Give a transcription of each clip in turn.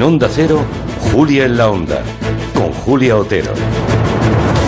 En Onda Cero, Julia en la Onda, con Julia Otero.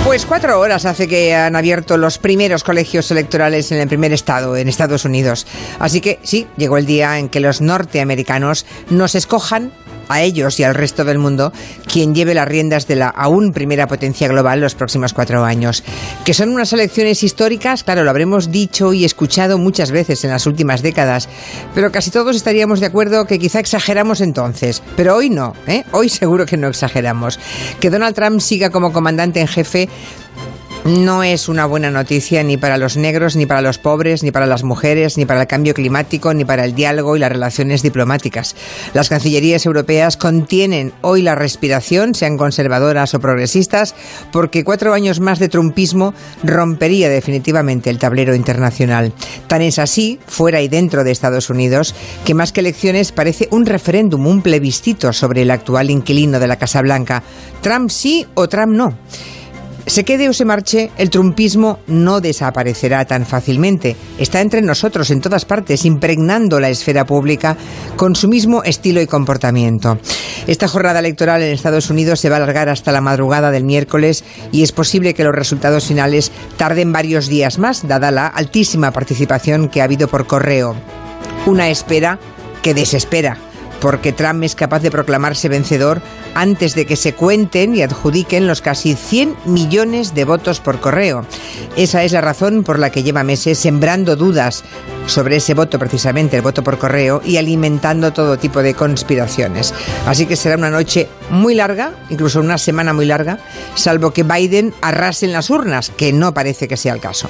Pues cuatro horas hace que han abierto los primeros colegios electorales en el primer estado, en Estados Unidos. Así que sí, llegó el día en que los norteamericanos nos escojan a ellos y al resto del mundo quien lleve las riendas de la aún primera potencia global los próximos cuatro años. Que son unas elecciones históricas, claro, lo habremos dicho y escuchado muchas veces en las últimas décadas, pero casi todos estaríamos de acuerdo que quizá exageramos entonces, pero hoy no, ¿eh? hoy seguro que no exageramos. Que Donald Trump siga como comandante en jefe no es una buena noticia ni para los negros, ni para los pobres, ni para las mujeres, ni para el cambio climático, ni para el diálogo y las relaciones diplomáticas. Las cancillerías europeas contienen hoy la respiración, sean conservadoras o progresistas, porque cuatro años más de trumpismo rompería definitivamente el tablero internacional. Tan es así, fuera y dentro de Estados Unidos, que más que elecciones parece un referéndum, un plebiscito sobre el actual inquilino de la Casa Blanca. Trump sí o Trump no. Se quede o se marche, el trumpismo no desaparecerá tan fácilmente. Está entre nosotros en todas partes, impregnando la esfera pública con su mismo estilo y comportamiento. Esta jornada electoral en Estados Unidos se va a alargar hasta la madrugada del miércoles y es posible que los resultados finales tarden varios días más, dada la altísima participación que ha habido por correo. Una espera que desespera porque Trump es capaz de proclamarse vencedor antes de que se cuenten y adjudiquen los casi 100 millones de votos por correo. Esa es la razón por la que lleva meses sembrando dudas sobre ese voto, precisamente el voto por correo, y alimentando todo tipo de conspiraciones. Así que será una noche muy larga, incluso una semana muy larga, salvo que Biden arrase en las urnas, que no parece que sea el caso.